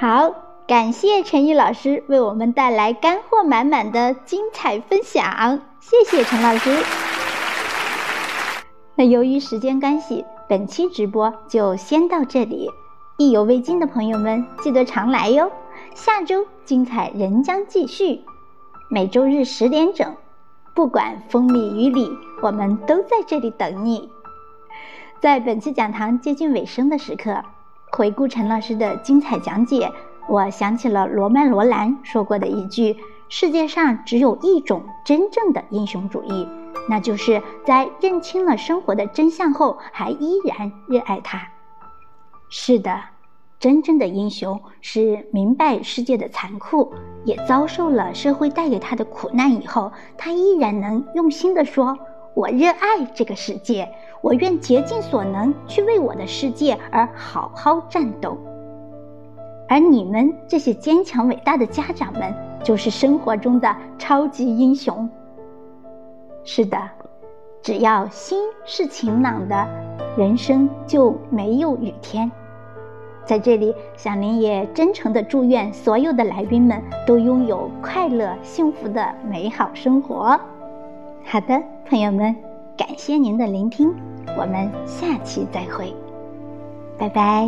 好，感谢陈毅老师为我们带来干货满满的精彩分享，谢谢陈老师。那由于时间关系，本期直播就先到这里。意犹未尽的朋友们，记得常来哟。下周精彩仍将继续，每周日十点整，不管风里雨里，我们都在这里等你。在本期讲堂接近尾声的时刻。回顾陈老师的精彩讲解，我想起了罗曼·罗兰说过的一句：“世界上只有一种真正的英雄主义，那就是在认清了生活的真相后，还依然热爱它。”是的，真正的英雄是明白世界的残酷，也遭受了社会带给他的苦难以后，他依然能用心地说：“我热爱这个世界。”我愿竭尽所能去为我的世界而好好战斗，而你们这些坚强伟大的家长们，就是生活中的超级英雄。是的，只要心是晴朗的，人生就没有雨天。在这里，小林也真诚的祝愿所有的来宾们都拥有快乐幸福的美好生活。好的，朋友们。感谢您的聆听，我们下期再会，拜拜。